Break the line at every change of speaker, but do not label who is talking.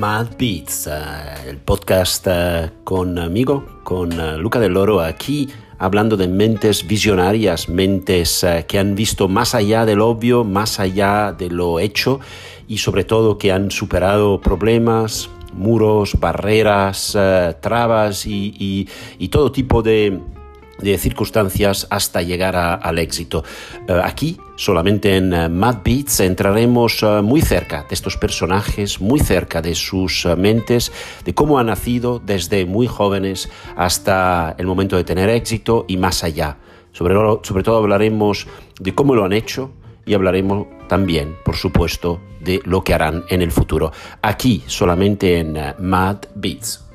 Mad Beats, eh, el podcast eh, conmigo, con eh, Luca del Loro, aquí hablando de mentes visionarias, mentes que han visto más allá del obvio, más allá de lo hecho y sobre todo que han superado problemas, muros, barreras, trabas y todo tipo de de circunstancias hasta llegar al éxito. Eh, aquí, solamente en uh, Mad Beats, entraremos eh, muy cerca de estos personajes, muy cerca de sus mentes, de cómo han nacido desde muy jóvenes hasta el momento de tener éxito y más allá. Sobre todo hablaremos de cómo lo han hecho y hablaremos también, por supuesto, de lo que harán en el futuro. Aquí, solamente en Mad Beats.